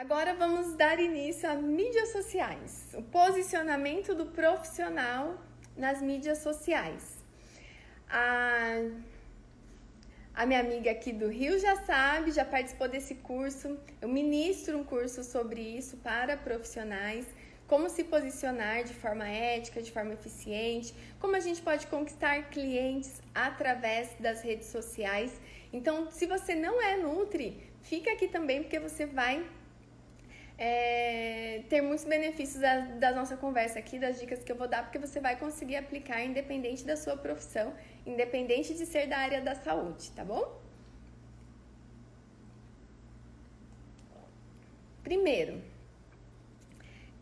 Agora vamos dar início a mídias sociais, o posicionamento do profissional nas mídias sociais. A, a minha amiga aqui do Rio já sabe, já participou desse curso. Eu ministro um curso sobre isso para profissionais como se posicionar de forma ética, de forma eficiente, como a gente pode conquistar clientes através das redes sociais. Então, se você não é Nutri, fica aqui também porque você vai é, ter muitos benefícios da, da, nossa conversa aqui, das dicas que eu vou dar, porque você vai conseguir aplicar independente da sua profissão, independente de ser da área da saúde, tá bom? Primeiro,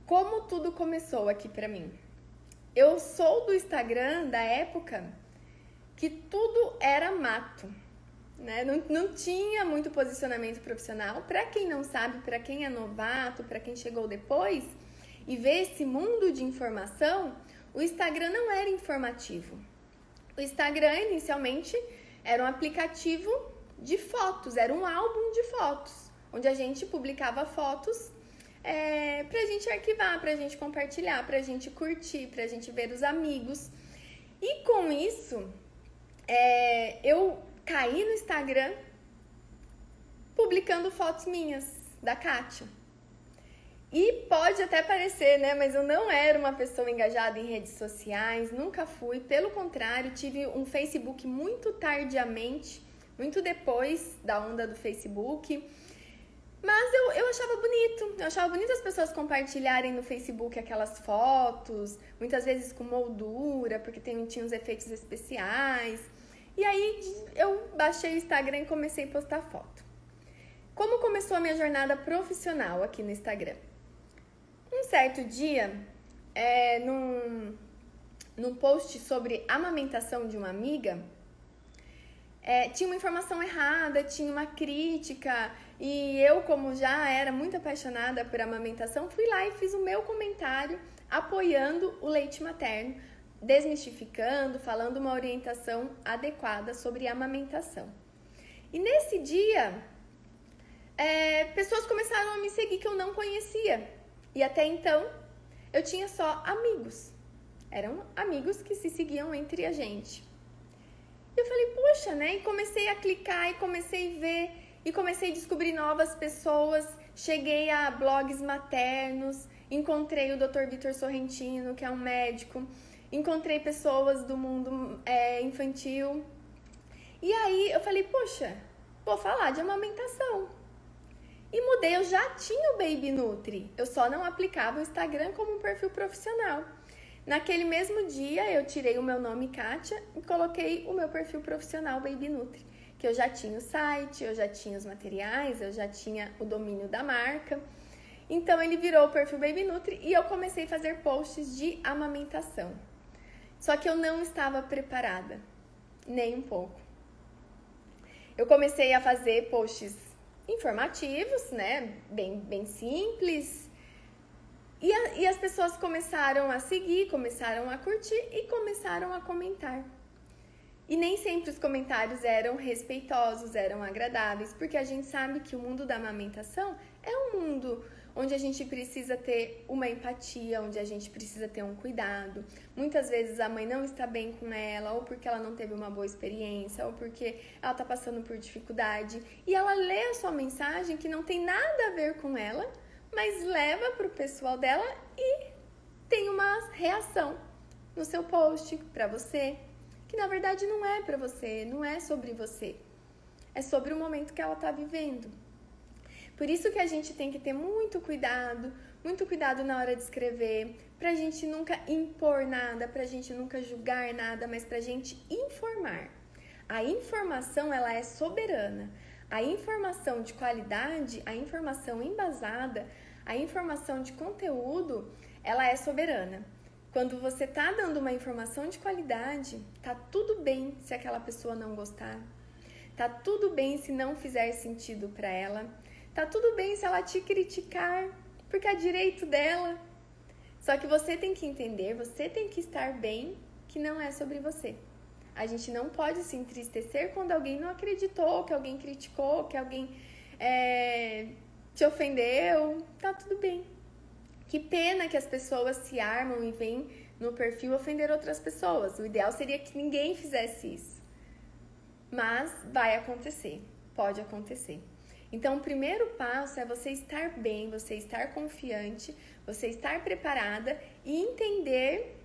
como tudo começou aqui para mim. Eu sou do Instagram da época que tudo era mato, né? Não, não tinha muito posicionamento profissional. Para quem não sabe, para quem é novato, para quem chegou depois e vê esse mundo de informação, o Instagram não era informativo. O Instagram inicialmente era um aplicativo de fotos, era um álbum de fotos, onde a gente publicava fotos é, pra gente arquivar, pra gente compartilhar, pra gente curtir, pra gente ver os amigos. E com isso, é, eu caí no Instagram publicando fotos minhas, da Kátia. E pode até parecer, né? Mas eu não era uma pessoa engajada em redes sociais, nunca fui. Pelo contrário, tive um Facebook muito tardiamente, muito depois da onda do Facebook. Mas eu, eu achava bonito, eu achava bonito as pessoas compartilharem no Facebook aquelas fotos, muitas vezes com moldura, porque tem, tinha uns efeitos especiais. E aí eu baixei o Instagram e comecei a postar foto. Como começou a minha jornada profissional aqui no Instagram? Um certo dia, é, num, num post sobre amamentação de uma amiga, é, tinha uma informação errada, tinha uma crítica, e eu, como já era muito apaixonada por amamentação, fui lá e fiz o meu comentário apoiando o leite materno, desmistificando, falando uma orientação adequada sobre amamentação. E nesse dia, é, pessoas começaram a me seguir que eu não conhecia. E até então, eu tinha só amigos. Eram amigos que se seguiam entre a gente. E eu falei, puxa, né? E comecei a clicar e comecei a ver e comecei a descobrir novas pessoas. Cheguei a blogs maternos, encontrei o Dr. Vitor Sorrentino, que é um médico, encontrei pessoas do mundo é, infantil. E aí eu falei, poxa, vou falar de amamentação. E mudei, eu já tinha o Baby Nutri, eu só não aplicava o Instagram como um perfil profissional. Naquele mesmo dia, eu tirei o meu nome Kátia e coloquei o meu perfil profissional Baby Nutri, que eu já tinha o site, eu já tinha os materiais, eu já tinha o domínio da marca. Então ele virou o perfil Baby Nutri e eu comecei a fazer posts de amamentação. Só que eu não estava preparada, nem um pouco. Eu comecei a fazer posts informativos, né, bem, bem simples, e, a, e as pessoas começaram a seguir, começaram a curtir e começaram a comentar. E nem sempre os comentários eram respeitosos, eram agradáveis, porque a gente sabe que o mundo da amamentação é um mundo onde a gente precisa ter uma empatia, onde a gente precisa ter um cuidado. Muitas vezes a mãe não está bem com ela, ou porque ela não teve uma boa experiência, ou porque ela está passando por dificuldade, e ela lê a sua mensagem que não tem nada a ver com ela mas leva para o pessoal dela e tem uma reação no seu post para você, que na verdade não é para você, não é sobre você, é sobre o momento que ela está vivendo. Por isso que a gente tem que ter muito cuidado, muito cuidado na hora de escrever, para a gente nunca impor nada, para a gente nunca julgar nada, mas para a gente informar. A informação ela é soberana. A informação de qualidade, a informação embasada, a informação de conteúdo, ela é soberana. Quando você tá dando uma informação de qualidade, tá tudo bem se aquela pessoa não gostar. Tá tudo bem se não fizer sentido para ela. Tá tudo bem se ela te criticar, porque é direito dela. Só que você tem que entender, você tem que estar bem, que não é sobre você. A gente não pode se entristecer quando alguém não acreditou, que alguém criticou, que alguém é, te ofendeu, tá tudo bem. Que pena que as pessoas se armam e vêm no perfil ofender outras pessoas. O ideal seria que ninguém fizesse isso. Mas vai acontecer, pode acontecer. Então, o primeiro passo é você estar bem, você estar confiante, você estar preparada e entender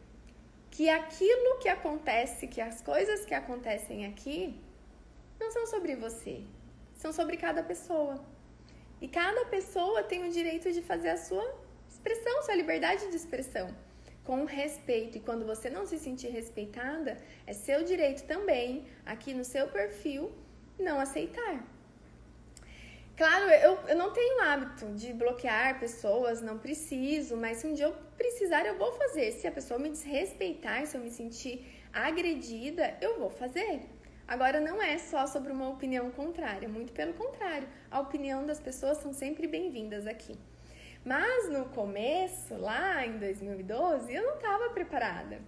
que aquilo que acontece, que as coisas que acontecem aqui, não são sobre você, são sobre cada pessoa. E cada pessoa tem o direito de fazer a sua expressão, sua liberdade de expressão, com respeito. E quando você não se sentir respeitada, é seu direito também, aqui no seu perfil, não aceitar. Claro, eu, eu não tenho hábito de bloquear pessoas, não preciso, mas se um dia eu precisar, eu vou fazer. Se a pessoa me desrespeitar, se eu me sentir agredida, eu vou fazer. Agora, não é só sobre uma opinião contrária, muito pelo contrário. A opinião das pessoas são sempre bem-vindas aqui. Mas no começo, lá em 2012, eu não estava preparada.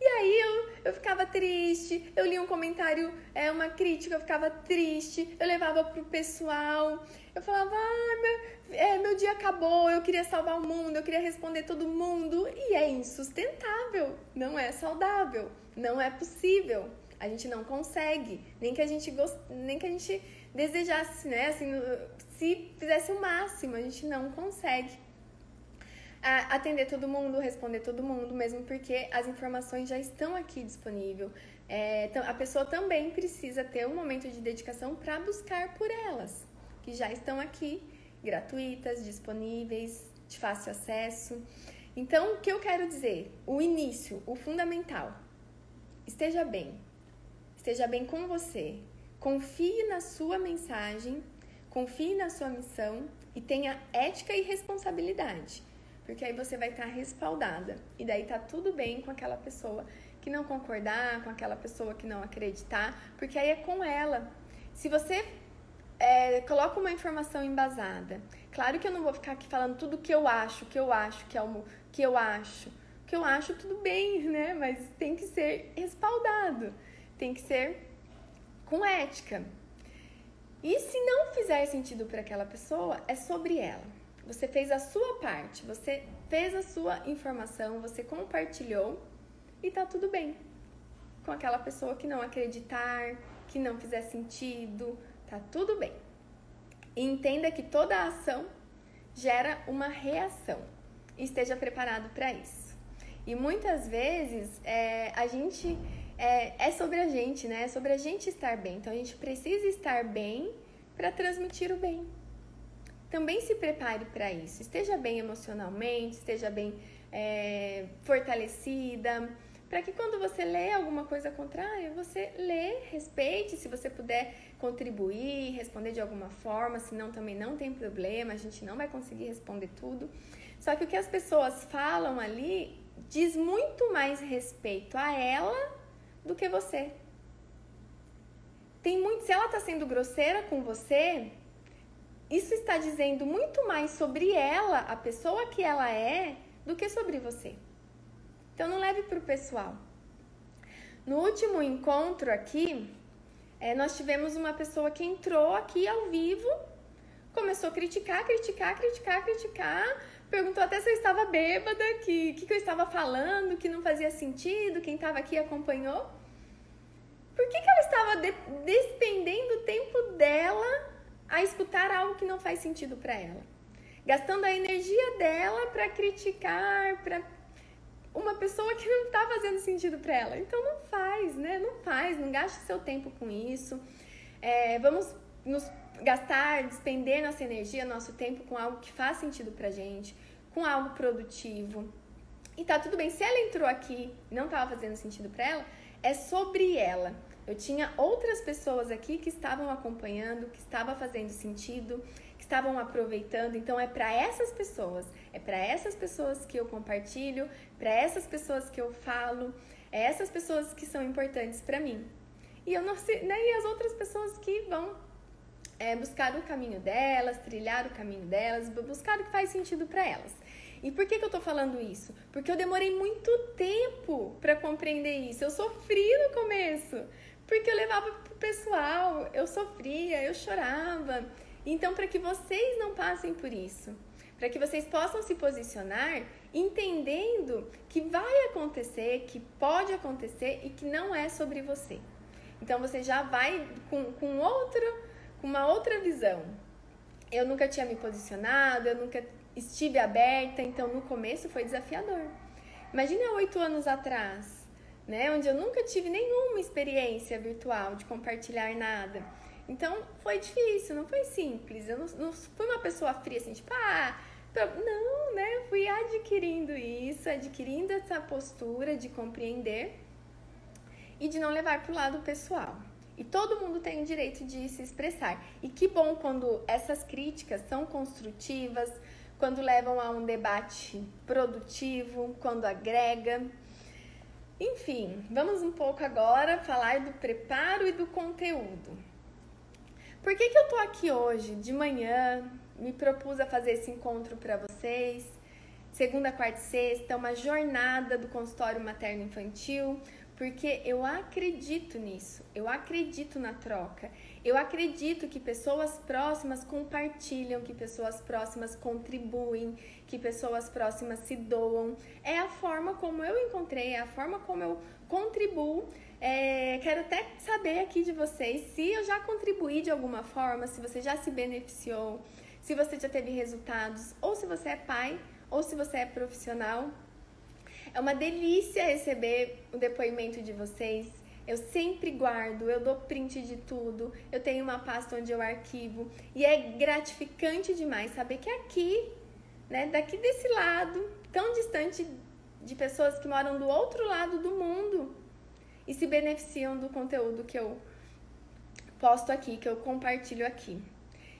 E aí eu, eu ficava triste, eu li um comentário, é, uma crítica, eu ficava triste, eu levava pro pessoal, eu falava, ah, meu, é, meu dia acabou, eu queria salvar o mundo, eu queria responder todo mundo, e é insustentável, não é saudável, não é possível. A gente não consegue, nem que a gente gost... nem que a gente desejasse, né? Assim, se fizesse o máximo, a gente não consegue atender todo mundo, responder todo mundo, mesmo porque as informações já estão aqui disponíveis. É, a pessoa também precisa ter um momento de dedicação para buscar por elas, que já estão aqui, gratuitas, disponíveis, de fácil acesso. Então, o que eu quero dizer? O início, o fundamental. Esteja bem. Esteja bem com você. Confie na sua mensagem, confie na sua missão e tenha ética e responsabilidade porque aí você vai estar respaldada. E daí tá tudo bem com aquela pessoa que não concordar, com aquela pessoa que não acreditar, porque aí é com ela. Se você é, coloca uma informação embasada, claro que eu não vou ficar aqui falando tudo que eu acho, que eu acho, que é o que eu acho. que eu acho, tudo bem, né? Mas tem que ser respaldado, tem que ser com ética. E se não fizer sentido para aquela pessoa, é sobre ela. Você fez a sua parte, você fez a sua informação, você compartilhou e tá tudo bem. Com aquela pessoa que não acreditar, que não fizer sentido, tá tudo bem. E entenda que toda ação gera uma reação. Esteja preparado para isso. E muitas vezes é, a gente é, é sobre a gente, né? É sobre a gente estar bem. Então a gente precisa estar bem para transmitir o bem também se prepare para isso. Esteja bem emocionalmente, esteja bem é, fortalecida, para que quando você lê alguma coisa contrária, você lê, respeite, se você puder contribuir, responder de alguma forma, senão também não tem problema, a gente não vai conseguir responder tudo. Só que o que as pessoas falam ali diz muito mais respeito a ela do que você. Tem muito, se ela está sendo grosseira com você, isso está dizendo muito mais sobre ela, a pessoa que ela é, do que sobre você. Então não leve para o pessoal. No último encontro aqui, é, nós tivemos uma pessoa que entrou aqui ao vivo, começou a criticar, criticar, criticar, criticar, perguntou até se eu estava bêbada, que que, que eu estava falando, que não fazia sentido, quem estava aqui acompanhou. Por que, que ela estava de despendendo o tempo dela a escutar algo que não faz sentido para ela, gastando a energia dela para criticar, para uma pessoa que não está fazendo sentido para ela. Então não faz, né? Não faz, não gaste seu tempo com isso. É, vamos nos gastar, despender nossa energia, nosso tempo com algo que faz sentido pra gente, com algo produtivo. E tá tudo bem, se ela entrou aqui não estava fazendo sentido para ela, é sobre ela. Eu tinha outras pessoas aqui que estavam acompanhando, que estava fazendo sentido, que estavam aproveitando. Então é para essas pessoas, é para essas pessoas que eu compartilho, para essas pessoas que eu falo, é essas pessoas que são importantes para mim. E eu não sei, né, e as outras pessoas que vão é, buscar o caminho delas, trilhar o caminho delas, buscar o que faz sentido para elas. E por que, que eu tô falando isso? Porque eu demorei muito tempo para compreender isso. Eu sofri no começo porque eu levava pro pessoal, eu sofria, eu chorava. Então, para que vocês não passem por isso, para que vocês possam se posicionar entendendo que vai acontecer, que pode acontecer e que não é sobre você. Então você já vai com, com outro, com uma outra visão. Eu nunca tinha me posicionado, eu nunca estive aberta, então no começo foi desafiador. Imagine há oito anos atrás, né, onde eu nunca tive nenhuma experiência virtual de compartilhar nada. Então foi difícil, não foi simples. Eu não, não fui uma pessoa fria assim, tipo, ah, não, né? Eu fui adquirindo isso, adquirindo essa postura de compreender e de não levar para o lado pessoal. E todo mundo tem o direito de se expressar. E que bom quando essas críticas são construtivas, quando levam a um debate produtivo, quando agrega. Enfim, vamos um pouco agora falar do preparo e do conteúdo. Por que, que eu tô aqui hoje, de manhã, me propus a fazer esse encontro para vocês? Segunda, quarta e sexta, uma jornada do consultório materno-infantil, porque eu acredito nisso, eu acredito na troca, eu acredito que pessoas próximas compartilham, que pessoas próximas contribuem, que pessoas próximas se doam. É a forma como eu encontrei, é a forma como eu contribuo. É, quero até saber aqui de vocês se eu já contribuí de alguma forma, se você já se beneficiou, se você já teve resultados, ou se você é pai, ou se você é profissional. É uma delícia receber o depoimento de vocês. Eu sempre guardo, eu dou print de tudo, eu tenho uma pasta onde eu arquivo e é gratificante demais saber que aqui, né, daqui desse lado, tão distante de pessoas que moram do outro lado do mundo e se beneficiam do conteúdo que eu posto aqui, que eu compartilho aqui.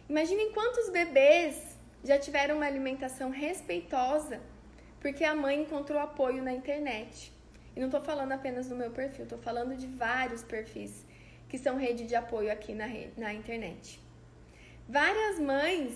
Imaginem quantos bebês já tiveram uma alimentação respeitosa porque a mãe encontrou apoio na internet. E não estou falando apenas do meu perfil, estou falando de vários perfis que são rede de apoio aqui na, na internet. Várias mães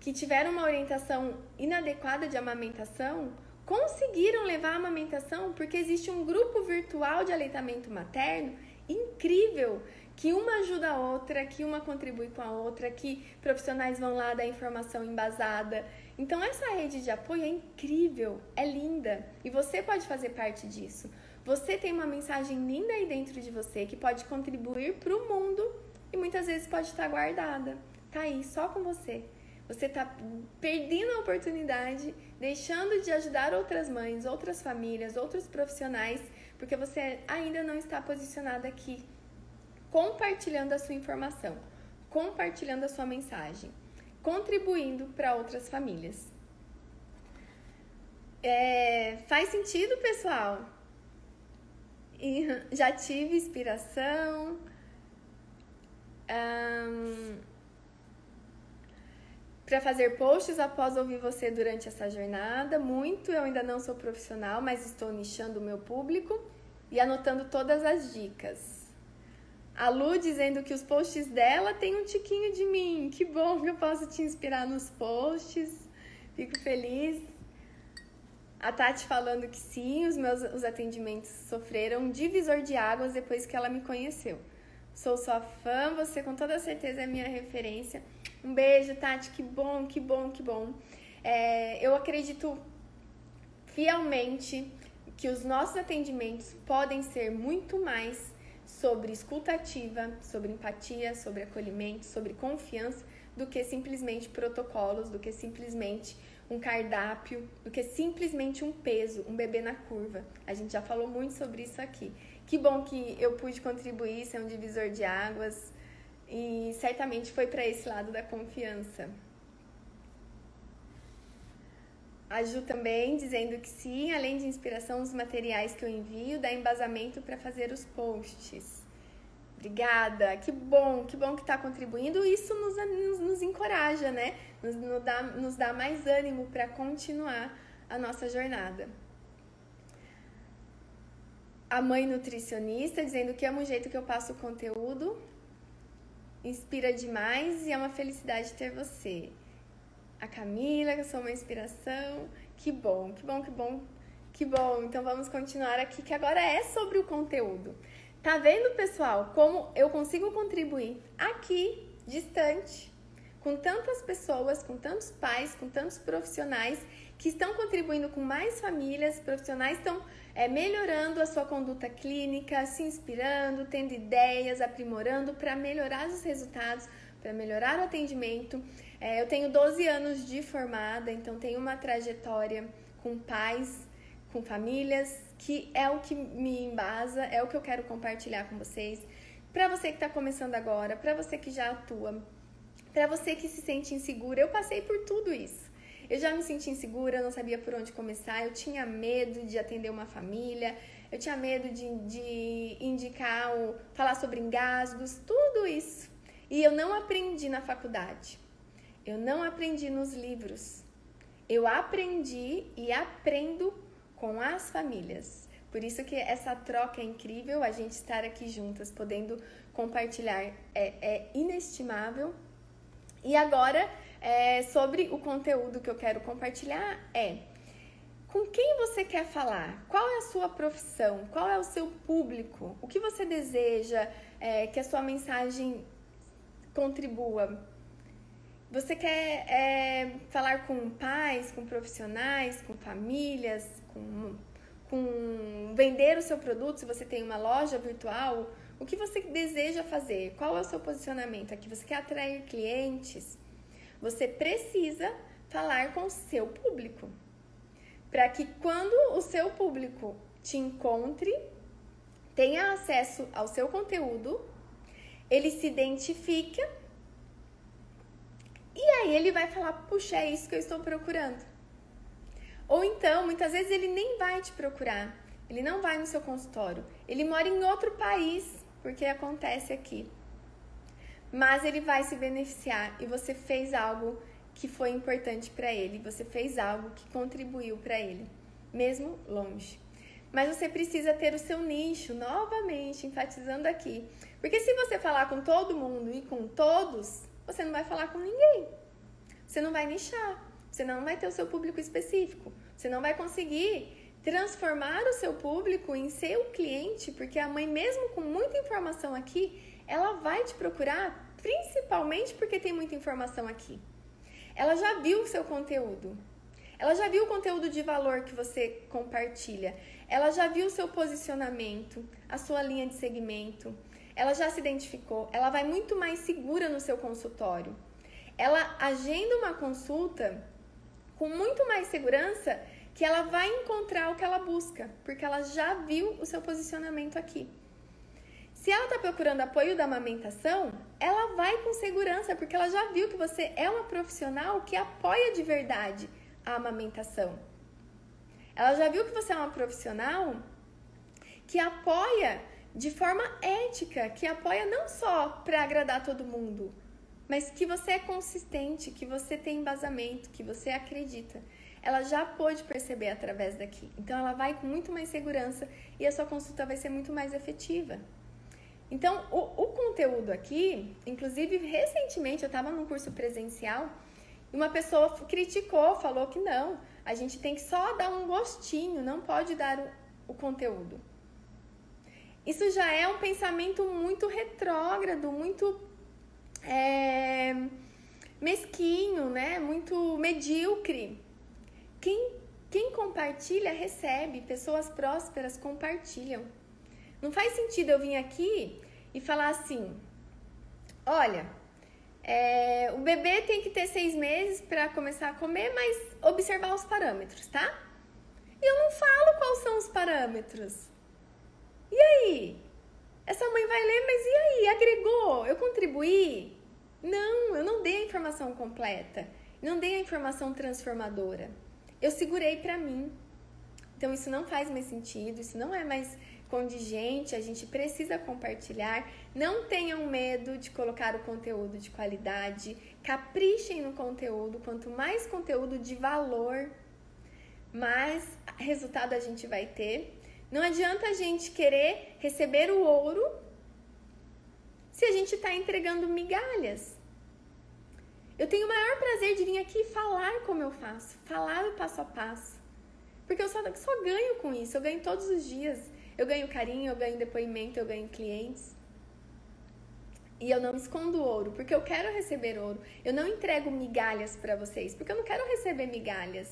que tiveram uma orientação inadequada de amamentação conseguiram levar a amamentação porque existe um grupo virtual de aleitamento materno incrível que uma ajuda a outra, que uma contribui com a outra, que profissionais vão lá dar informação embasada. Então essa rede de apoio é incrível, é linda e você pode fazer parte disso. Você tem uma mensagem linda aí dentro de você que pode contribuir para o mundo e muitas vezes pode estar guardada. Tá aí só com você. Você está perdendo a oportunidade, deixando de ajudar outras mães, outras famílias, outros profissionais, porque você ainda não está posicionada aqui compartilhando a sua informação, compartilhando a sua mensagem, contribuindo para outras famílias. É, faz sentido, pessoal? E já tive inspiração. Um, para fazer posts após ouvir você durante essa jornada. Muito, eu ainda não sou profissional, mas estou nichando o meu público e anotando todas as dicas. A Lu dizendo que os posts dela têm um tiquinho de mim. Que bom que eu posso te inspirar nos posts. Fico feliz. A Tati falando que sim, os meus os atendimentos sofreram um divisor de águas depois que ela me conheceu. Sou sua fã, você com toda certeza é minha referência. Um beijo, Tati, que bom, que bom, que bom. É, eu acredito fielmente que os nossos atendimentos podem ser muito mais sobre escutativa, sobre empatia, sobre acolhimento, sobre confiança, do que simplesmente protocolos, do que simplesmente um cardápio, do que simplesmente um peso, um bebê na curva. A gente já falou muito sobre isso aqui. Que bom que eu pude contribuir, ser um divisor de águas e certamente foi para esse lado da confiança. A Ju também dizendo que sim, além de inspiração nos materiais que eu envio, dá embasamento para fazer os posts. Obrigada, que bom, que bom que está contribuindo. Isso nos, nos, nos encoraja, né? Nos, nos, dá, nos dá mais ânimo para continuar a nossa jornada. A mãe nutricionista dizendo que ama o jeito que eu passo o conteúdo, inspira demais e é uma felicidade ter você a Camila, que eu sou uma inspiração. Que bom, que bom, que bom, que bom. Então vamos continuar aqui, que agora é sobre o conteúdo. Tá vendo, pessoal, como eu consigo contribuir aqui, distante, com tantas pessoas, com tantos pais, com tantos profissionais que estão contribuindo com mais famílias, profissionais estão é, melhorando a sua conduta clínica, se inspirando, tendo ideias, aprimorando para melhorar os resultados, para melhorar o atendimento. É, eu tenho 12 anos de formada, então tenho uma trajetória com pais, com famílias, que é o que me embasa, é o que eu quero compartilhar com vocês. Para você que está começando agora, para você que já atua, para você que se sente insegura, eu passei por tudo isso. Eu já me senti insegura, não sabia por onde começar, eu tinha medo de atender uma família, eu tinha medo de, de indicar, ou falar sobre engasgos, tudo isso. E eu não aprendi na faculdade, eu não aprendi nos livros, eu aprendi e aprendo com as famílias. Por isso que essa troca é incrível, a gente estar aqui juntas, podendo compartilhar, é, é inestimável e agora, é, sobre o conteúdo que eu quero compartilhar é com quem você quer falar? Qual é a sua profissão? Qual é o seu público? O que você deseja é, que a sua mensagem contribua? Você quer é, falar com pais, com profissionais, com famílias, com, com vender o seu produto? Se você tem uma loja virtual, o que você deseja fazer? Qual é o seu posicionamento aqui? Você quer atrair clientes? Você precisa falar com o seu público. Para que quando o seu público te encontre, tenha acesso ao seu conteúdo, ele se identifica e aí ele vai falar: puxa, é isso que eu estou procurando. Ou então, muitas vezes ele nem vai te procurar, ele não vai no seu consultório, ele mora em outro país porque acontece aqui. Mas ele vai se beneficiar e você fez algo que foi importante para ele, você fez algo que contribuiu para ele, mesmo longe. Mas você precisa ter o seu nicho, novamente, enfatizando aqui. Porque se você falar com todo mundo e com todos, você não vai falar com ninguém. Você não vai nichar, você não vai ter o seu público específico, você não vai conseguir transformar o seu público em seu cliente, porque a mãe, mesmo com muita informação aqui, ela vai te procurar principalmente porque tem muita informação aqui. Ela já viu o seu conteúdo. Ela já viu o conteúdo de valor que você compartilha. Ela já viu o seu posicionamento, a sua linha de segmento. Ela já se identificou. Ela vai muito mais segura no seu consultório. Ela agenda uma consulta com muito mais segurança que ela vai encontrar o que ela busca, porque ela já viu o seu posicionamento aqui. Se ela está procurando apoio da amamentação, ela vai com segurança, porque ela já viu que você é uma profissional que apoia de verdade a amamentação. Ela já viu que você é uma profissional que apoia de forma ética, que apoia não só para agradar todo mundo, mas que você é consistente, que você tem embasamento, que você acredita ela já pôde perceber através daqui. Então ela vai com muito mais segurança e a sua consulta vai ser muito mais efetiva. Então, o, o conteúdo aqui, inclusive recentemente eu estava num curso presencial e uma pessoa criticou, falou que não, a gente tem que só dar um gostinho, não pode dar o, o conteúdo. Isso já é um pensamento muito retrógrado, muito é, mesquinho, né? Muito medíocre. Quem, quem compartilha, recebe. Pessoas prósperas compartilham. Não faz sentido eu vir aqui e falar assim: olha, é, o bebê tem que ter seis meses para começar a comer, mas observar os parâmetros, tá? E eu não falo quais são os parâmetros. E aí? Essa mãe vai ler, mas e aí? Agregou? Eu contribuí? Não, eu não dei a informação completa. Não dei a informação transformadora eu segurei para mim. Então isso não faz mais sentido, isso não é mais condigente, a gente precisa compartilhar. Não tenham medo de colocar o conteúdo de qualidade, caprichem no conteúdo. Quanto mais conteúdo de valor, mais resultado a gente vai ter. Não adianta a gente querer receber o ouro se a gente está entregando migalhas. Eu tenho o maior prazer de vir aqui falar como eu faço, falar o passo a passo. Porque eu só, só ganho com isso, eu ganho todos os dias. Eu ganho carinho, eu ganho depoimento, eu ganho clientes. E eu não escondo ouro, porque eu quero receber ouro. Eu não entrego migalhas para vocês, porque eu não quero receber migalhas.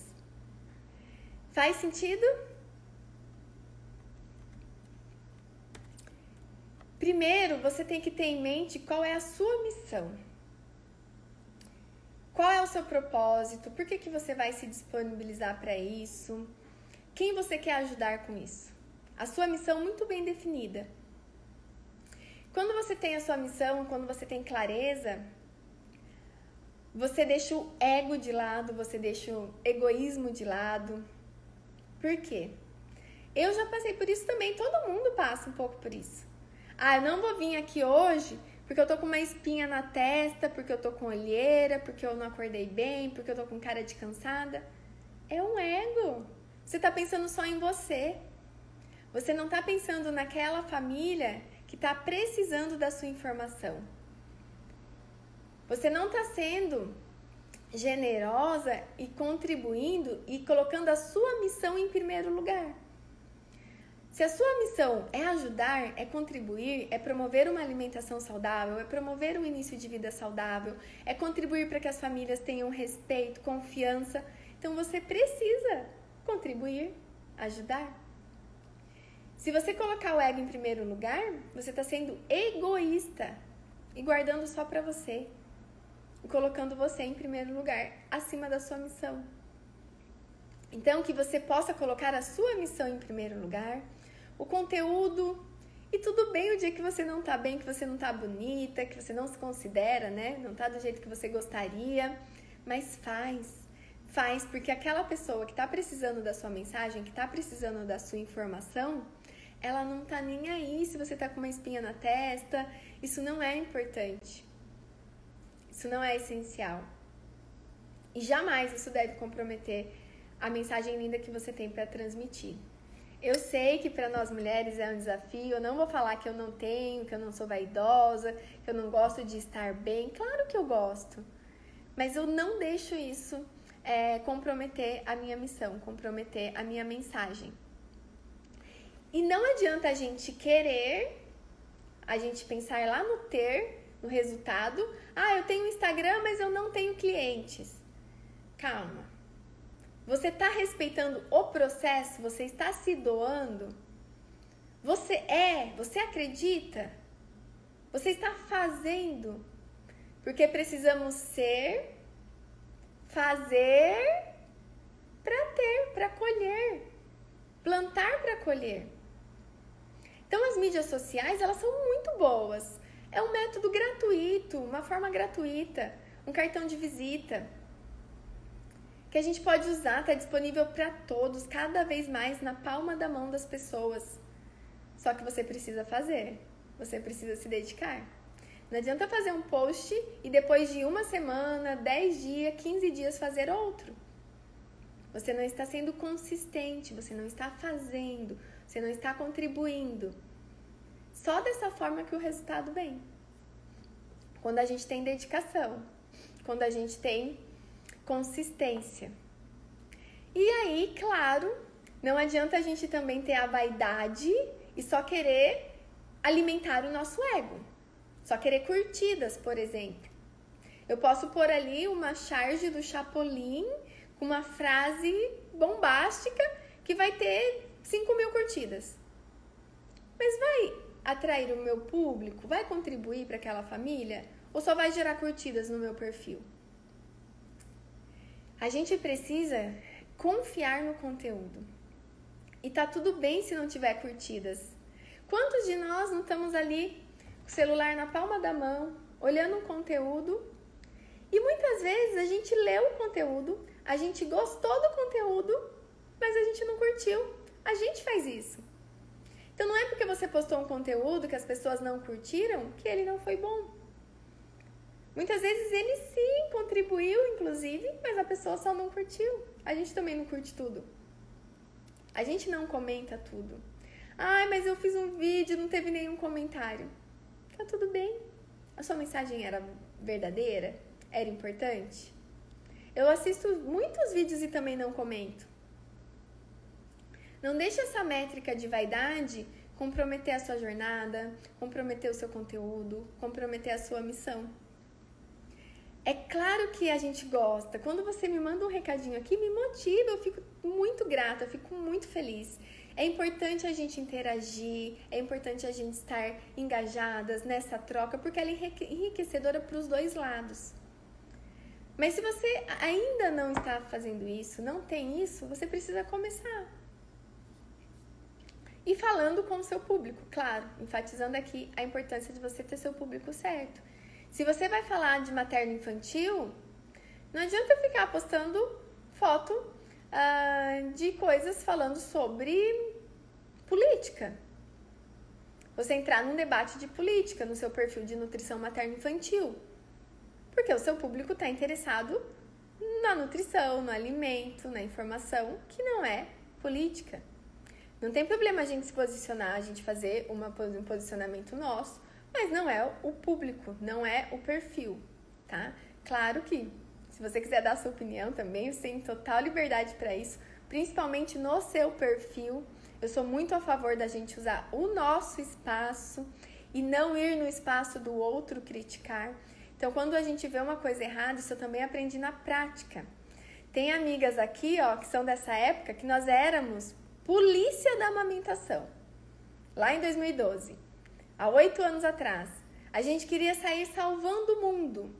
Faz sentido? Primeiro, você tem que ter em mente qual é a sua missão. Qual é o seu propósito? Por que, que você vai se disponibilizar para isso? Quem você quer ajudar com isso? A sua missão muito bem definida. Quando você tem a sua missão, quando você tem clareza, você deixa o ego de lado, você deixa o egoísmo de lado. Por quê? Eu já passei por isso também, todo mundo passa um pouco por isso. Ah, eu não vou vir aqui hoje porque eu tô com uma espinha na testa, porque eu tô com olheira, porque eu não acordei bem, porque eu tô com cara de cansada. É um ego. Você tá pensando só em você. Você não tá pensando naquela família que está precisando da sua informação. Você não está sendo generosa e contribuindo e colocando a sua missão em primeiro lugar. Se a sua missão é ajudar, é contribuir, é promover uma alimentação saudável, é promover um início de vida saudável, é contribuir para que as famílias tenham respeito, confiança, então você precisa contribuir, ajudar. Se você colocar o ego em primeiro lugar, você está sendo egoísta e guardando só para você. E colocando você em primeiro lugar, acima da sua missão. Então, que você possa colocar a sua missão em primeiro lugar, o conteúdo. E tudo bem o dia que você não tá bem, que você não tá bonita, que você não se considera, né? Não tá do jeito que você gostaria. Mas faz. Faz, porque aquela pessoa que está precisando da sua mensagem, que está precisando da sua informação, ela não tá nem aí se você tá com uma espinha na testa. Isso não é importante. Isso não é essencial. E jamais isso deve comprometer a mensagem linda que você tem para transmitir. Eu sei que para nós mulheres é um desafio. Eu não vou falar que eu não tenho, que eu não sou vaidosa, que eu não gosto de estar bem. Claro que eu gosto. Mas eu não deixo isso é, comprometer a minha missão, comprometer a minha mensagem. E não adianta a gente querer, a gente pensar lá no ter, no resultado. Ah, eu tenho Instagram, mas eu não tenho clientes. Calma. Você está respeitando o processo? Você está se doando? Você é? Você acredita? Você está fazendo? Porque precisamos ser, fazer para ter, para colher. Plantar para colher. Então as mídias sociais, elas são muito boas. É um método gratuito, uma forma gratuita, um cartão de visita que a gente pode usar, está disponível para todos, cada vez mais na palma da mão das pessoas. Só que você precisa fazer, você precisa se dedicar. Não adianta fazer um post e depois de uma semana, 10 dias, 15 dias fazer outro. Você não está sendo consistente, você não está fazendo, você não está contribuindo. Só dessa forma que o resultado vem. Quando a gente tem dedicação, quando a gente tem consistência. E aí, claro, não adianta a gente também ter a vaidade e só querer alimentar o nosso ego. Só querer curtidas, por exemplo. Eu posso pôr ali uma charge do Chapolin com uma frase bombástica que vai ter 5 mil curtidas. Mas vai atrair o meu público? Vai contribuir para aquela família? Ou só vai gerar curtidas no meu perfil? A gente precisa confiar no conteúdo. E tá tudo bem se não tiver curtidas. Quantos de nós não estamos ali com o celular na palma da mão, olhando um conteúdo? E muitas vezes a gente leu o conteúdo, a gente gostou do conteúdo, mas a gente não curtiu. A gente faz isso. Então não é porque você postou um conteúdo que as pessoas não curtiram que ele não foi bom. Muitas vezes ele sim contribuiu, inclusive, mas a pessoa só não curtiu. A gente também não curte tudo. A gente não comenta tudo. Ai, mas eu fiz um vídeo, não teve nenhum comentário. Tá tudo bem. A sua mensagem era verdadeira? Era importante? Eu assisto muitos vídeos e também não comento. Não deixe essa métrica de vaidade comprometer a sua jornada, comprometer o seu conteúdo, comprometer a sua missão. É claro que a gente gosta. Quando você me manda um recadinho aqui, me motiva, eu fico muito grata, eu fico muito feliz. É importante a gente interagir, é importante a gente estar engajadas nessa troca, porque ela é enriquecedora para os dois lados. Mas se você ainda não está fazendo isso, não tem isso, você precisa começar. E falando com o seu público, claro, enfatizando aqui a importância de você ter seu público certo. Se você vai falar de materno infantil, não adianta ficar postando foto uh, de coisas falando sobre política. Você entrar num debate de política no seu perfil de nutrição materno infantil. Porque o seu público está interessado na nutrição, no alimento, na informação, que não é política. Não tem problema a gente se posicionar, a gente fazer uma, um posicionamento nosso, mas não é o público, não é o perfil, tá? Claro que se você quiser dar sua opinião também, você tem total liberdade para isso, principalmente no seu perfil. Eu sou muito a favor da gente usar o nosso espaço e não ir no espaço do outro criticar. Então, quando a gente vê uma coisa errada, isso eu também aprendi na prática. Tem amigas aqui, ó, que são dessa época que nós éramos polícia da amamentação, lá em 2012 há oito anos atrás, a gente queria sair salvando o mundo.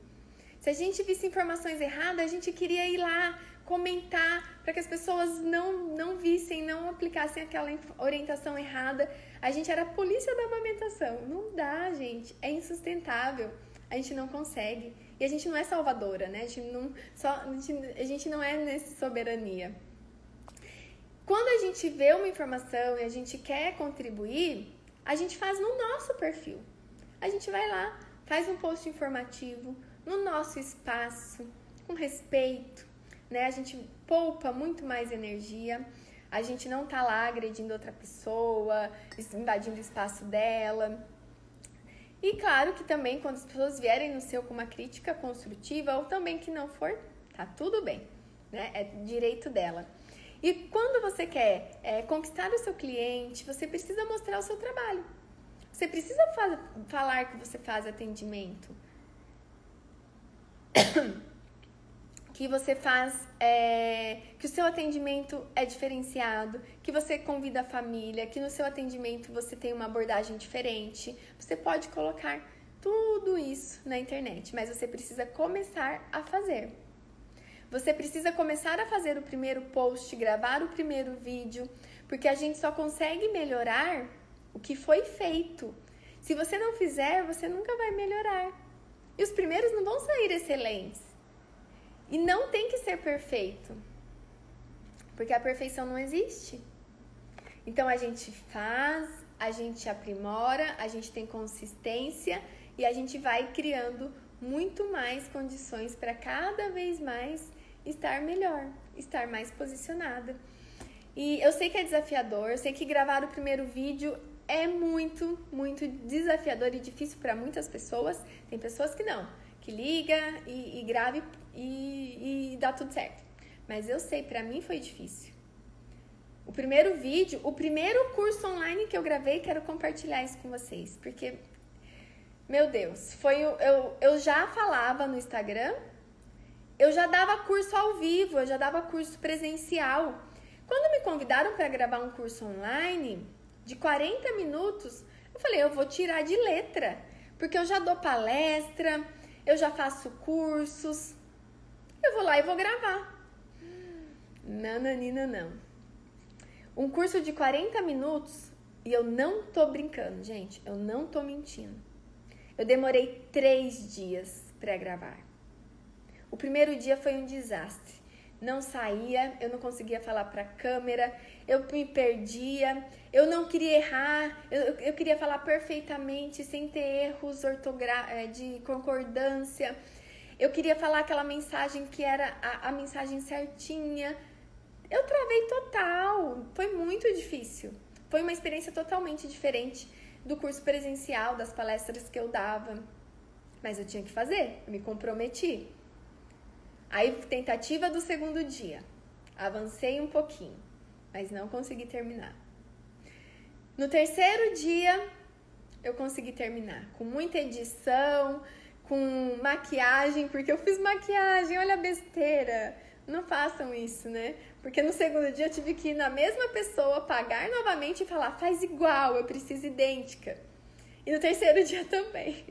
Se a gente visse informações erradas, a gente queria ir lá comentar para que as pessoas não, não vissem, não aplicassem aquela orientação errada. A gente era a polícia da amamentação. Não dá, gente. É insustentável. A gente não consegue. E a gente não é salvadora, né? A gente não, só, a gente, a gente não é nessa soberania. Quando a gente vê uma informação e a gente quer contribuir, a gente faz no nosso perfil. A gente vai lá, faz um post informativo no nosso espaço, com respeito, né? A gente poupa muito mais energia. A gente não tá lá agredindo outra pessoa, invadindo o espaço dela. E claro que também quando as pessoas vierem no seu com uma crítica construtiva ou também que não for, tá tudo bem, né? É direito dela. E quando você quer é, conquistar o seu cliente, você precisa mostrar o seu trabalho. Você precisa fa falar que você faz atendimento. que você faz, é, que o seu atendimento é diferenciado, que você convida a família, que no seu atendimento você tem uma abordagem diferente. Você pode colocar tudo isso na internet, mas você precisa começar a fazer. Você precisa começar a fazer o primeiro post, gravar o primeiro vídeo, porque a gente só consegue melhorar o que foi feito. Se você não fizer, você nunca vai melhorar. E os primeiros não vão sair excelentes. E não tem que ser perfeito. Porque a perfeição não existe. Então a gente faz, a gente aprimora, a gente tem consistência e a gente vai criando muito mais condições para cada vez mais estar melhor, estar mais posicionada. E eu sei que é desafiador, eu sei que gravar o primeiro vídeo é muito, muito desafiador e difícil para muitas pessoas. Tem pessoas que não, que liga e, e grave e, e dá tudo certo. Mas eu sei, para mim foi difícil. O primeiro vídeo, o primeiro curso online que eu gravei, quero compartilhar isso com vocês, porque, meu Deus, foi eu, eu já falava no Instagram eu já dava curso ao vivo, eu já dava curso presencial. Quando me convidaram para gravar um curso online de 40 minutos, eu falei, eu vou tirar de letra, porque eu já dou palestra, eu já faço cursos. Eu vou lá e vou gravar. Não, Nanina, não. Um curso de 40 minutos, e eu não tô brincando, gente, eu não tô mentindo. Eu demorei três dias para gravar. O primeiro dia foi um desastre. Não saía, eu não conseguia falar para a câmera, eu me perdia, eu não queria errar, eu, eu queria falar perfeitamente, sem ter erros eh, de concordância. Eu queria falar aquela mensagem que era a, a mensagem certinha. Eu travei total, foi muito difícil. Foi uma experiência totalmente diferente do curso presencial, das palestras que eu dava. Mas eu tinha que fazer, me comprometi. Aí, tentativa do segundo dia. Avancei um pouquinho, mas não consegui terminar. No terceiro dia, eu consegui terminar com muita edição, com maquiagem, porque eu fiz maquiagem, olha a besteira. Não façam isso, né? Porque no segundo dia eu tive que ir na mesma pessoa, pagar novamente e falar, faz igual, eu preciso idêntica. E no terceiro dia também.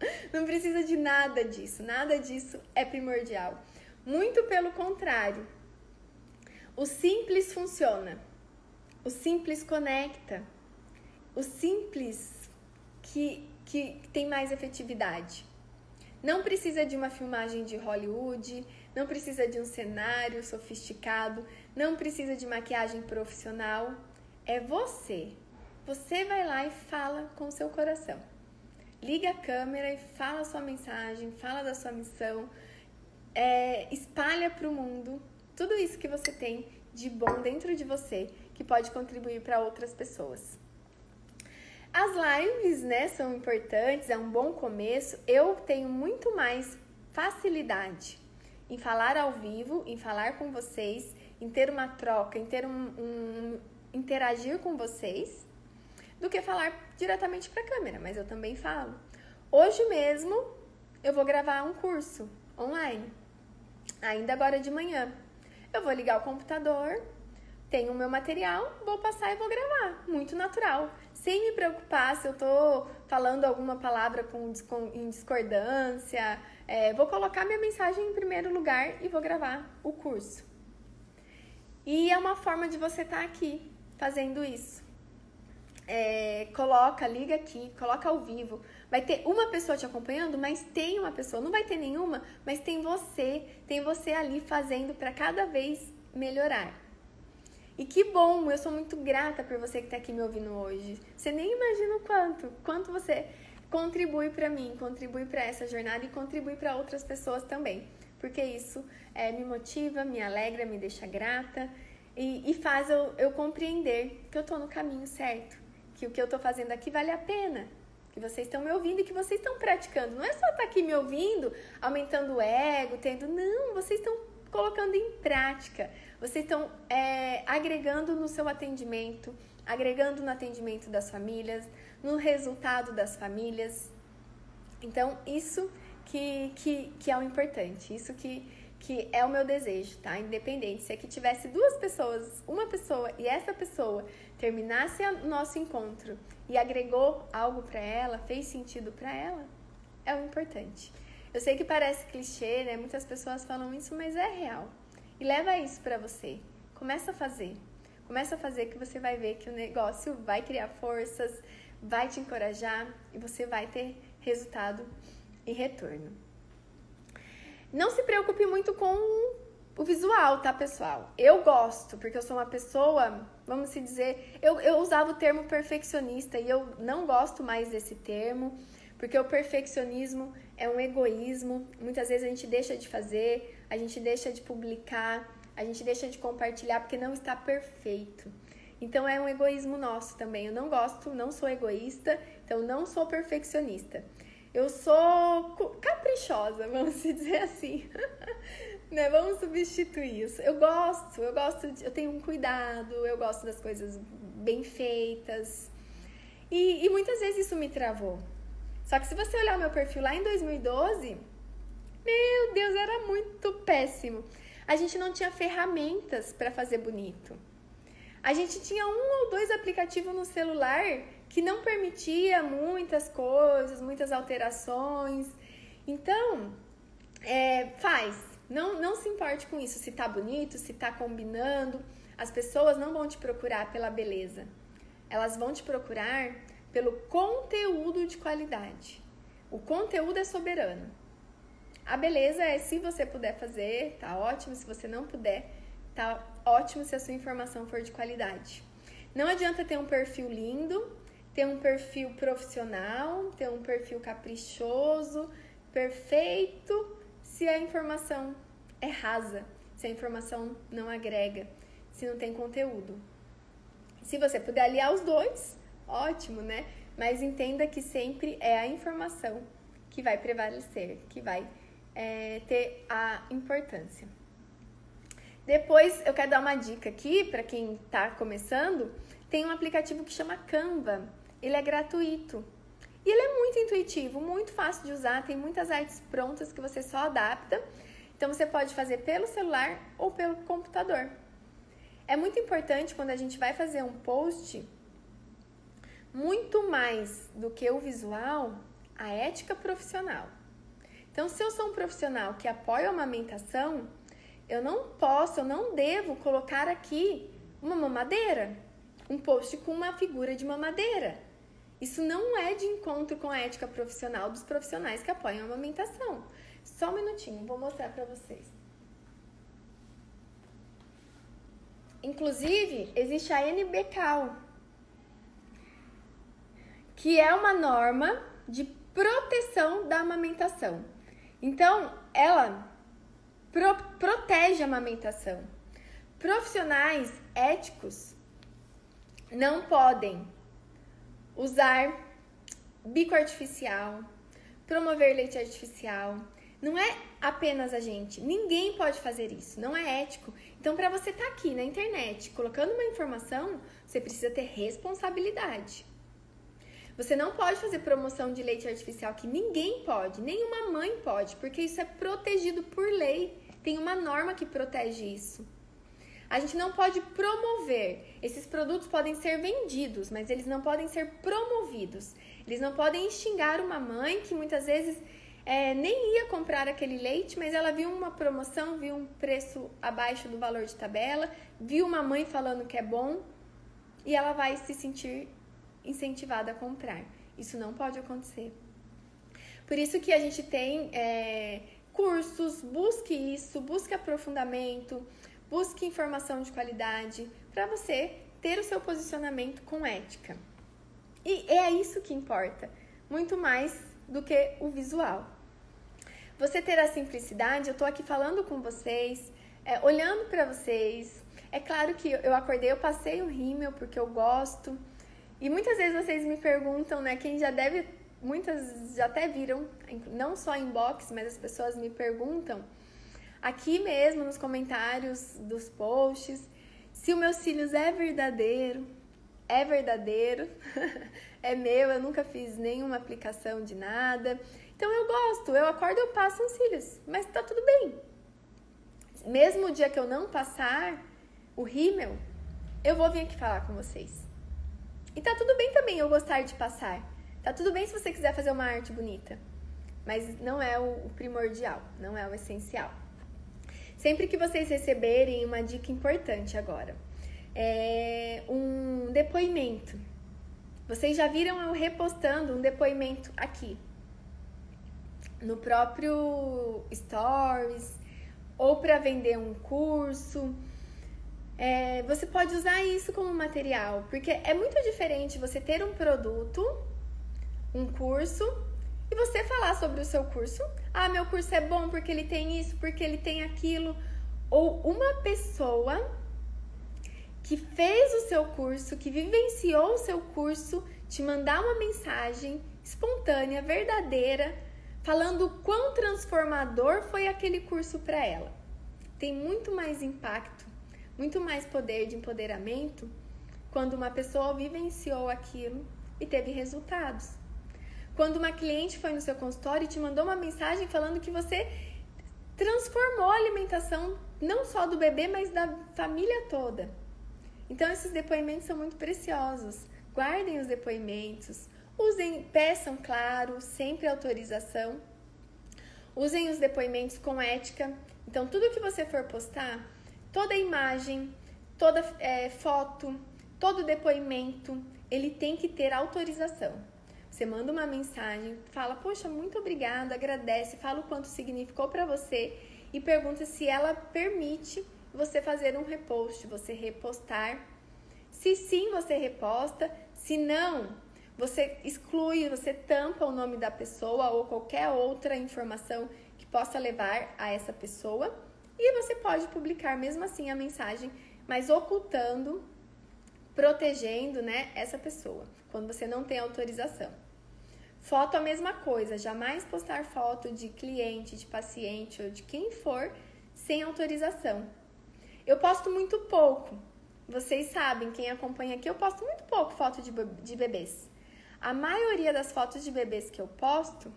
Não precisa de nada disso, nada disso é primordial. Muito pelo contrário. O simples funciona. O simples conecta. O simples que, que tem mais efetividade. Não precisa de uma filmagem de Hollywood, não precisa de um cenário sofisticado, não precisa de maquiagem profissional. É você. Você vai lá e fala com o seu coração. Liga a câmera e fala a sua mensagem, fala da sua missão, é, espalha para o mundo tudo isso que você tem de bom dentro de você que pode contribuir para outras pessoas. As lives, né, são importantes, é um bom começo. Eu tenho muito mais facilidade em falar ao vivo, em falar com vocês, em ter uma troca, em ter um, um interagir com vocês, do que falar diretamente para a câmera, mas eu também falo. Hoje mesmo eu vou gravar um curso online, ainda agora de manhã. Eu vou ligar o computador, tenho o meu material, vou passar e vou gravar, muito natural, sem me preocupar se eu tô falando alguma palavra com, com em discordância. É, vou colocar minha mensagem em primeiro lugar e vou gravar o curso. E é uma forma de você estar tá aqui fazendo isso. É, coloca, liga aqui, coloca ao vivo. Vai ter uma pessoa te acompanhando, mas tem uma pessoa. Não vai ter nenhuma, mas tem você. Tem você ali fazendo para cada vez melhorar. E que bom, eu sou muito grata por você que está aqui me ouvindo hoje. Você nem imagina o quanto, quanto você contribui para mim, contribui para essa jornada e contribui para outras pessoas também. Porque isso é, me motiva, me alegra, me deixa grata e, e faz eu, eu compreender que eu estou no caminho certo, que o que eu estou fazendo aqui vale a pena, que vocês estão me ouvindo e que vocês estão praticando. Não é só estar tá aqui me ouvindo, aumentando o ego, tendo. Não, vocês estão colocando em prática. Vocês estão é, agregando no seu atendimento, agregando no atendimento das famílias, no resultado das famílias. Então, isso que, que, que é o importante, isso que, que é o meu desejo, tá? Independente, se aqui tivesse duas pessoas, uma pessoa e essa pessoa terminasse o nosso encontro e agregou algo para ela, fez sentido para ela, é o importante. Eu sei que parece clichê, né? Muitas pessoas falam isso, mas é real. E leva isso para você. Começa a fazer. Começa a fazer que você vai ver que o negócio vai criar forças, vai te encorajar e você vai ter resultado em retorno. Não se preocupe muito com o visual, tá, pessoal? Eu gosto, porque eu sou uma pessoa, vamos se dizer, eu, eu usava o termo perfeccionista e eu não gosto mais desse termo. Porque o perfeccionismo é um egoísmo. Muitas vezes a gente deixa de fazer, a gente deixa de publicar, a gente deixa de compartilhar porque não está perfeito. Então é um egoísmo nosso também. Eu não gosto, não sou egoísta, então não sou perfeccionista. Eu sou caprichosa, vamos dizer assim. né? Vamos substituir isso. Eu gosto, eu gosto, de, eu tenho um cuidado, eu gosto das coisas bem feitas. E, e muitas vezes isso me travou. Só que se você olhar o meu perfil lá em 2012, meu Deus, era muito péssimo. A gente não tinha ferramentas para fazer bonito. A gente tinha um ou dois aplicativos no celular que não permitia muitas coisas, muitas alterações. Então, é, faz. Não, não se importe com isso, se tá bonito, se tá combinando. As pessoas não vão te procurar pela beleza. Elas vão te procurar pelo conteúdo de qualidade. O conteúdo é soberano. A beleza é se você puder fazer, tá ótimo. Se você não puder, tá ótimo se a sua informação for de qualidade. Não adianta ter um perfil lindo, ter um perfil profissional, ter um perfil caprichoso, perfeito, se a informação é rasa, se a informação não agrega, se não tem conteúdo. Se você puder aliar os dois, ótimo, né? Mas entenda que sempre é a informação que vai prevalecer, que vai é, ter a importância. Depois eu quero dar uma dica aqui para quem está começando. tem um aplicativo que chama Canva. Ele é gratuito. E ele é muito intuitivo, muito fácil de usar, tem muitas artes prontas que você só adapta. Então você pode fazer pelo celular ou pelo computador. É muito importante quando a gente vai fazer um post, muito mais do que o visual, a ética profissional. Então, se eu sou um profissional que apoia a amamentação, eu não posso, eu não devo colocar aqui uma mamadeira, um post com uma figura de mamadeira. Isso não é de encontro com a ética profissional dos profissionais que apoiam a amamentação. Só um minutinho, vou mostrar para vocês. Inclusive, existe a NBCAL, que é uma norma de proteção da amamentação. Então, ela pro protege a amamentação. Profissionais éticos não podem usar bico artificial, promover leite artificial. Não é apenas a gente, ninguém pode fazer isso, não é ético. Então, para você estar tá aqui na internet colocando uma informação, você precisa ter responsabilidade. Você não pode fazer promoção de leite artificial que ninguém pode, nenhuma mãe pode, porque isso é protegido por lei. Tem uma norma que protege isso. A gente não pode promover. Esses produtos podem ser vendidos, mas eles não podem ser promovidos. Eles não podem xingar uma mãe que muitas vezes é, nem ia comprar aquele leite, mas ela viu uma promoção, viu um preço abaixo do valor de tabela, viu uma mãe falando que é bom e ela vai se sentir incentivada a comprar. Isso não pode acontecer. Por isso que a gente tem é, cursos, busque isso, busque aprofundamento Busque informação de qualidade para você ter o seu posicionamento com ética. E é isso que importa, muito mais do que o visual. Você ter a simplicidade, eu estou aqui falando com vocês, é, olhando para vocês. É claro que eu acordei, eu passei o rímel porque eu gosto. E muitas vezes vocês me perguntam, né? Quem já deve, muitas já até viram, não só inbox, mas as pessoas me perguntam aqui mesmo nos comentários dos posts se o meu cílios é verdadeiro. É verdadeiro, é meu, eu nunca fiz nenhuma aplicação de nada. Então eu gosto, eu acordo eu passo uns cílios, mas tá tudo bem. Mesmo o dia que eu não passar o rímel, eu vou vir aqui falar com vocês. E tá tudo bem também eu gostar de passar. Tá tudo bem se você quiser fazer uma arte bonita. Mas não é o primordial, não é o essencial. Sempre que vocês receberem uma dica importante agora, é um depoimento. Vocês já viram eu repostando um depoimento aqui no próprio Stories ou para vender um curso. É, você pode usar isso como material, porque é muito diferente você ter um produto, um curso e você falar sobre o seu curso. Ah, meu curso é bom porque ele tem isso, porque ele tem aquilo. Ou uma pessoa que fez o seu curso, que vivenciou o seu curso, te mandar uma mensagem espontânea, verdadeira, falando o quão transformador foi aquele curso para ela. Tem muito mais impacto, muito mais poder de empoderamento quando uma pessoa vivenciou aquilo e teve resultados. Quando uma cliente foi no seu consultório e te mandou uma mensagem falando que você transformou a alimentação não só do bebê, mas da família toda. Então esses depoimentos são muito preciosos. Guardem os depoimentos, usem, peçam claro, sempre autorização. Usem os depoimentos com ética. Então tudo que você for postar, toda imagem, toda é, foto, todo depoimento, ele tem que ter autorização. Você manda uma mensagem, fala, poxa, muito obrigada, agradece, fala o quanto significou para você e pergunta se ela permite você fazer um repost, você repostar. Se sim, você reposta. Se não, você exclui, você tampa o nome da pessoa ou qualquer outra informação que possa levar a essa pessoa. E você pode publicar mesmo assim a mensagem, mas ocultando, protegendo, né, essa pessoa, quando você não tem autorização. Foto a mesma coisa, jamais postar foto de cliente, de paciente ou de quem for sem autorização. Eu posto muito pouco, vocês sabem, quem acompanha aqui, eu posto muito pouco foto de, de bebês. A maioria das fotos de bebês que eu posto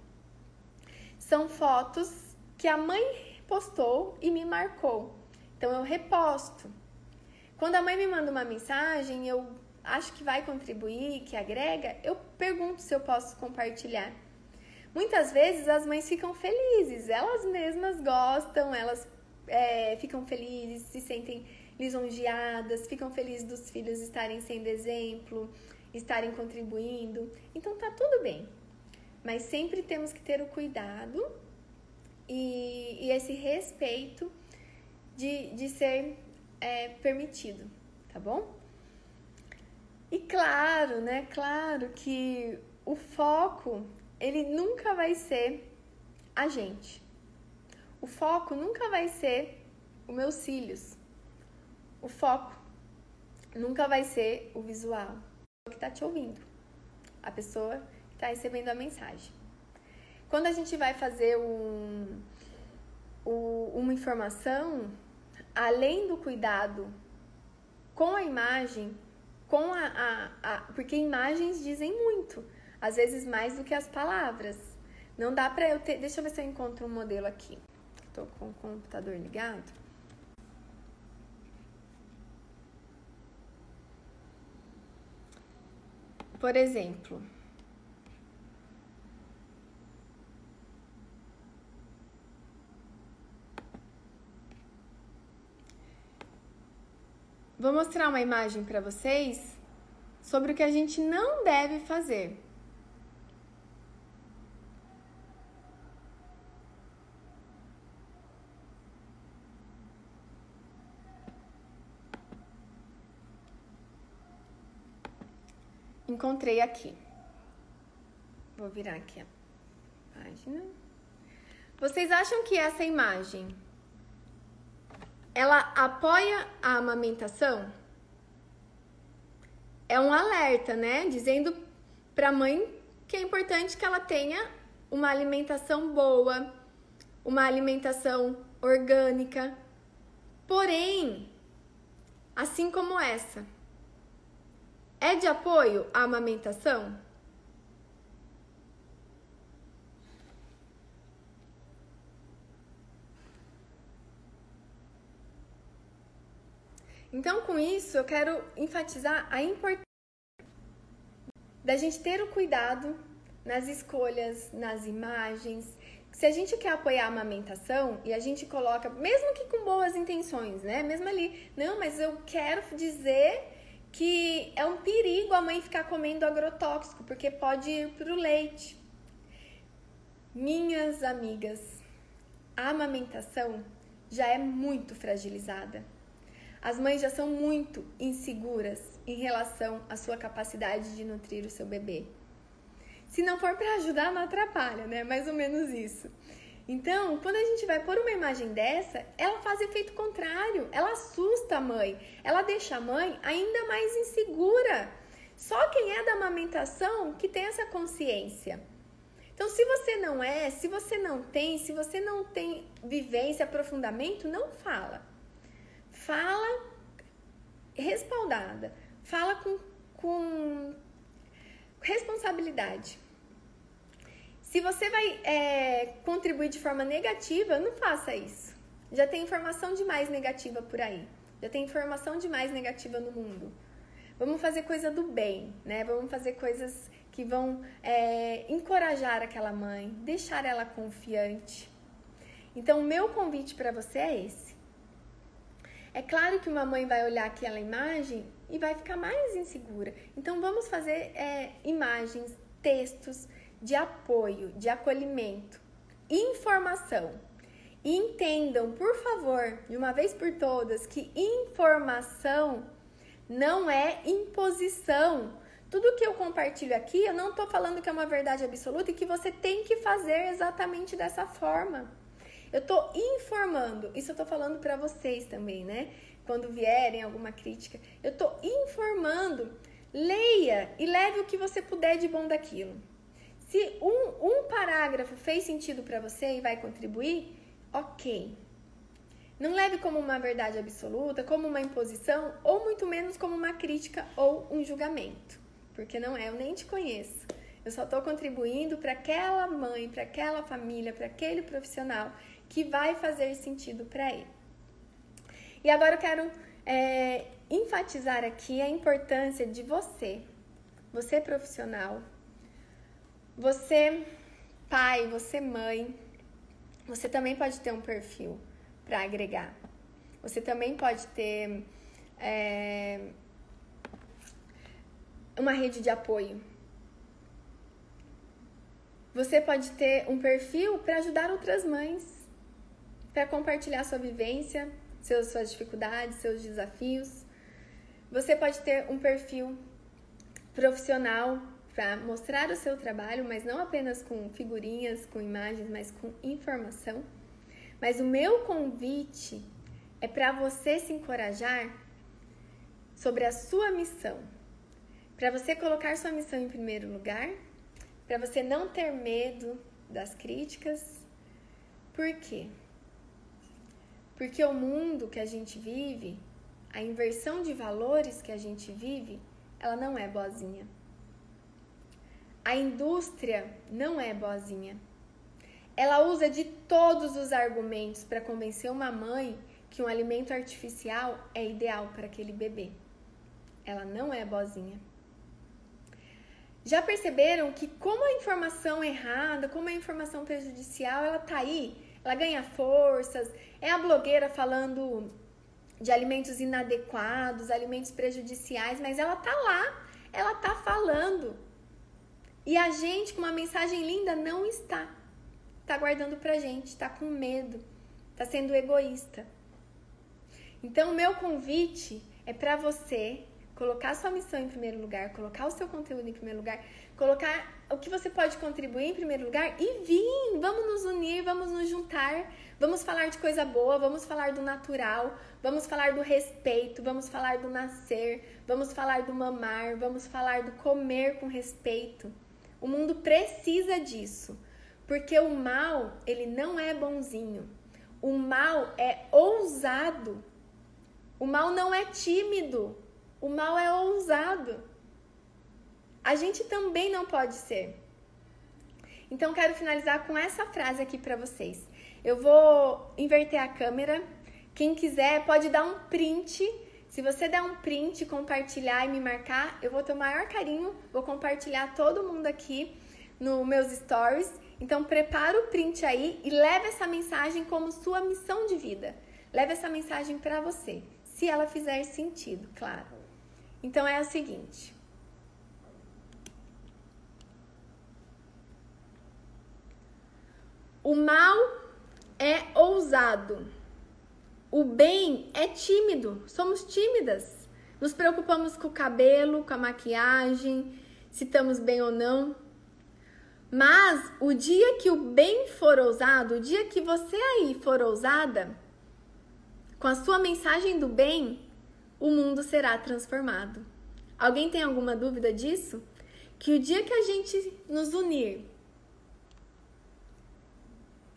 são fotos que a mãe postou e me marcou. Então eu reposto. Quando a mãe me manda uma mensagem, eu acho que vai contribuir, que agrega, eu pergunto se eu posso compartilhar. Muitas vezes as mães ficam felizes, elas mesmas gostam, elas é, ficam felizes, se sentem lisonjeadas, ficam felizes dos filhos estarem sendo exemplo, estarem contribuindo. Então tá tudo bem. Mas sempre temos que ter o cuidado e, e esse respeito de, de ser é, permitido, tá bom? E claro, né? Claro que o foco ele nunca vai ser a gente. O foco nunca vai ser os meus cílios. O foco nunca vai ser o visual. O que está te ouvindo, a pessoa que está recebendo a mensagem. Quando a gente vai fazer um, um, uma informação, além do cuidado com a imagem, com a, a, a, porque imagens dizem muito, às vezes mais do que as palavras. Não dá pra eu ter. Deixa eu ver se eu encontro um modelo aqui. Tô com o computador ligado. Por exemplo, Vou mostrar uma imagem para vocês sobre o que a gente não deve fazer. Encontrei aqui. Vou virar aqui a página. Vocês acham que essa imagem ela apoia a amamentação? É um alerta, né? Dizendo para a mãe que é importante que ela tenha uma alimentação boa, uma alimentação orgânica. Porém, assim como essa, é de apoio à amamentação? Então, com isso, eu quero enfatizar a importância da gente ter o cuidado nas escolhas, nas imagens. Se a gente quer apoiar a amamentação e a gente coloca, mesmo que com boas intenções, né? Mesmo ali, não, mas eu quero dizer que é um perigo a mãe ficar comendo agrotóxico, porque pode ir para o leite. Minhas amigas, a amamentação já é muito fragilizada. As mães já são muito inseguras em relação à sua capacidade de nutrir o seu bebê. Se não for para ajudar, não atrapalha, né? Mais ou menos isso. Então, quando a gente vai pôr uma imagem dessa, ela faz efeito contrário, ela assusta a mãe, ela deixa a mãe ainda mais insegura. Só quem é da amamentação que tem essa consciência. Então, se você não é, se você não tem, se você não tem vivência, aprofundamento, não fala fala respaldada, fala com, com responsabilidade. Se você vai é, contribuir de forma negativa, não faça isso. Já tem informação demais negativa por aí. Já tem informação demais negativa no mundo. Vamos fazer coisa do bem, né? Vamos fazer coisas que vão é, encorajar aquela mãe, deixar ela confiante. Então, meu convite para você é esse. É claro que uma mãe vai olhar aquela imagem e vai ficar mais insegura. Então vamos fazer é, imagens, textos de apoio, de acolhimento, informação. E entendam, por favor, de uma vez por todas, que informação não é imposição. Tudo que eu compartilho aqui, eu não estou falando que é uma verdade absoluta e que você tem que fazer exatamente dessa forma. Eu estou informando, isso eu estou falando para vocês também, né? Quando vierem alguma crítica, eu estou informando. Leia e leve o que você puder de bom daquilo. Se um, um parágrafo fez sentido para você e vai contribuir, ok. Não leve como uma verdade absoluta, como uma imposição, ou muito menos como uma crítica ou um julgamento. Porque não é, eu nem te conheço. Eu só estou contribuindo para aquela mãe, para aquela família, para aquele profissional que vai fazer sentido para ele. E agora eu quero é, enfatizar aqui a importância de você, você profissional, você pai, você mãe, você também pode ter um perfil para agregar. Você também pode ter é, uma rede de apoio. Você pode ter um perfil para ajudar outras mães, para compartilhar sua vivência, seus, suas dificuldades, seus desafios. Você pode ter um perfil profissional para mostrar o seu trabalho, mas não apenas com figurinhas, com imagens, mas com informação. Mas o meu convite é para você se encorajar sobre a sua missão, para você colocar sua missão em primeiro lugar, para você não ter medo das críticas. Por quê? Porque o mundo que a gente vive, a inversão de valores que a gente vive, ela não é boazinha. A indústria não é boazinha. Ela usa de todos os argumentos para convencer uma mãe que um alimento artificial é ideal para aquele bebê. Ela não é boazinha. Já perceberam que como a informação errada, como a informação prejudicial, ela tá aí ela ganha forças, é a blogueira falando de alimentos inadequados, alimentos prejudiciais, mas ela tá lá, ela tá falando. E a gente com uma mensagem linda não está. Tá guardando pra gente, tá com medo, tá sendo egoísta. Então, o meu convite é para você colocar sua missão em primeiro lugar, colocar o seu conteúdo em primeiro lugar, colocar o que você pode contribuir em primeiro lugar e vir, vamos nos unir, vamos nos juntar, vamos falar de coisa boa, vamos falar do natural, vamos falar do respeito, vamos falar do nascer, vamos falar do mamar, vamos falar do comer com respeito. O mundo precisa disso, porque o mal, ele não é bonzinho. O mal é ousado. O mal não é tímido. O mal é ousado a gente também não pode ser. Então, quero finalizar com essa frase aqui para vocês. Eu vou inverter a câmera. Quem quiser pode dar um print. Se você der um print, compartilhar e me marcar, eu vou ter o maior carinho. Vou compartilhar todo mundo aqui nos meus stories. Então, prepara o print aí e leve essa mensagem como sua missão de vida. Leve essa mensagem para você, se ela fizer sentido, claro. Então, é o seguinte. O mal é ousado. O bem é tímido. Somos tímidas. Nos preocupamos com o cabelo, com a maquiagem, se estamos bem ou não. Mas o dia que o bem for ousado, o dia que você aí for ousada, com a sua mensagem do bem, o mundo será transformado. Alguém tem alguma dúvida disso? Que o dia que a gente nos unir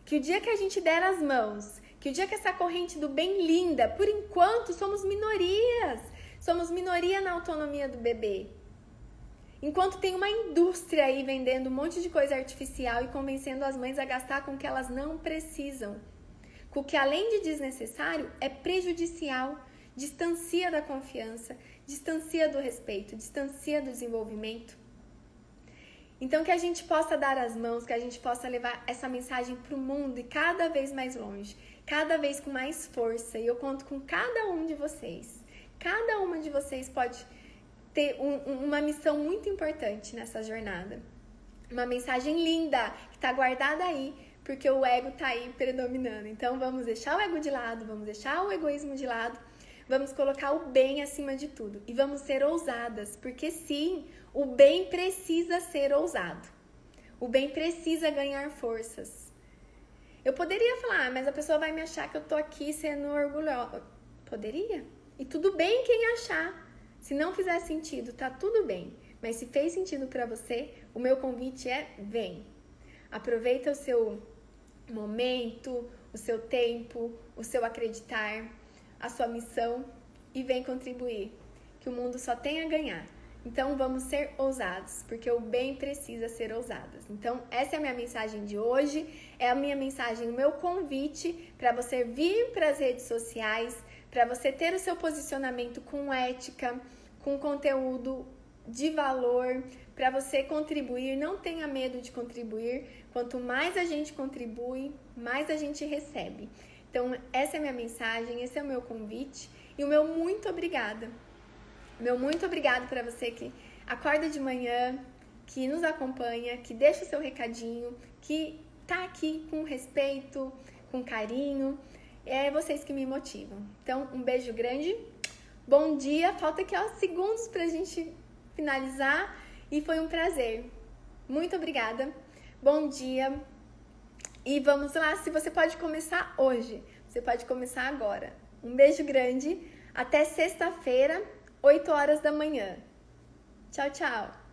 que o dia que a gente der as mãos, que o dia que essa corrente do bem linda, por enquanto somos minorias, somos minoria na autonomia do bebê. Enquanto tem uma indústria aí vendendo um monte de coisa artificial e convencendo as mães a gastar com o que elas não precisam, com o que além de desnecessário é prejudicial, distancia da confiança, distancia do respeito, distancia do desenvolvimento. Então, que a gente possa dar as mãos, que a gente possa levar essa mensagem para o mundo e cada vez mais longe, cada vez com mais força. E eu conto com cada um de vocês. Cada uma de vocês pode ter um, uma missão muito importante nessa jornada. Uma mensagem linda que está guardada aí, porque o ego está aí predominando. Então, vamos deixar o ego de lado, vamos deixar o egoísmo de lado, vamos colocar o bem acima de tudo e vamos ser ousadas, porque sim, o bem precisa ser ousado. O bem precisa ganhar forças. Eu poderia falar, ah, mas a pessoa vai me achar que eu tô aqui sendo orgulhosa. Poderia. E tudo bem quem achar. Se não fizer sentido, tá tudo bem. Mas se fez sentido para você, o meu convite é: vem. Aproveita o seu momento, o seu tempo, o seu acreditar, a sua missão e vem contribuir. Que o mundo só tem a ganhar. Então vamos ser ousados, porque o bem precisa ser ousado. Então essa é a minha mensagem de hoje, é a minha mensagem, o meu convite para você vir para as redes sociais, para você ter o seu posicionamento com ética, com conteúdo de valor, para você contribuir, não tenha medo de contribuir. Quanto mais a gente contribui, mais a gente recebe. Então, essa é a minha mensagem, esse é o meu convite e o meu muito obrigada. Meu muito obrigado para você que acorda de manhã, que nos acompanha, que deixa o seu recadinho, que tá aqui com respeito, com carinho. É vocês que me motivam. Então, um beijo grande. Bom dia. Falta aqui ó segundos pra gente finalizar e foi um prazer. Muito obrigada. Bom dia. E vamos lá, se você pode começar hoje, você pode começar agora. Um beijo grande. Até sexta-feira, 8 horas da manhã. Tchau, tchau.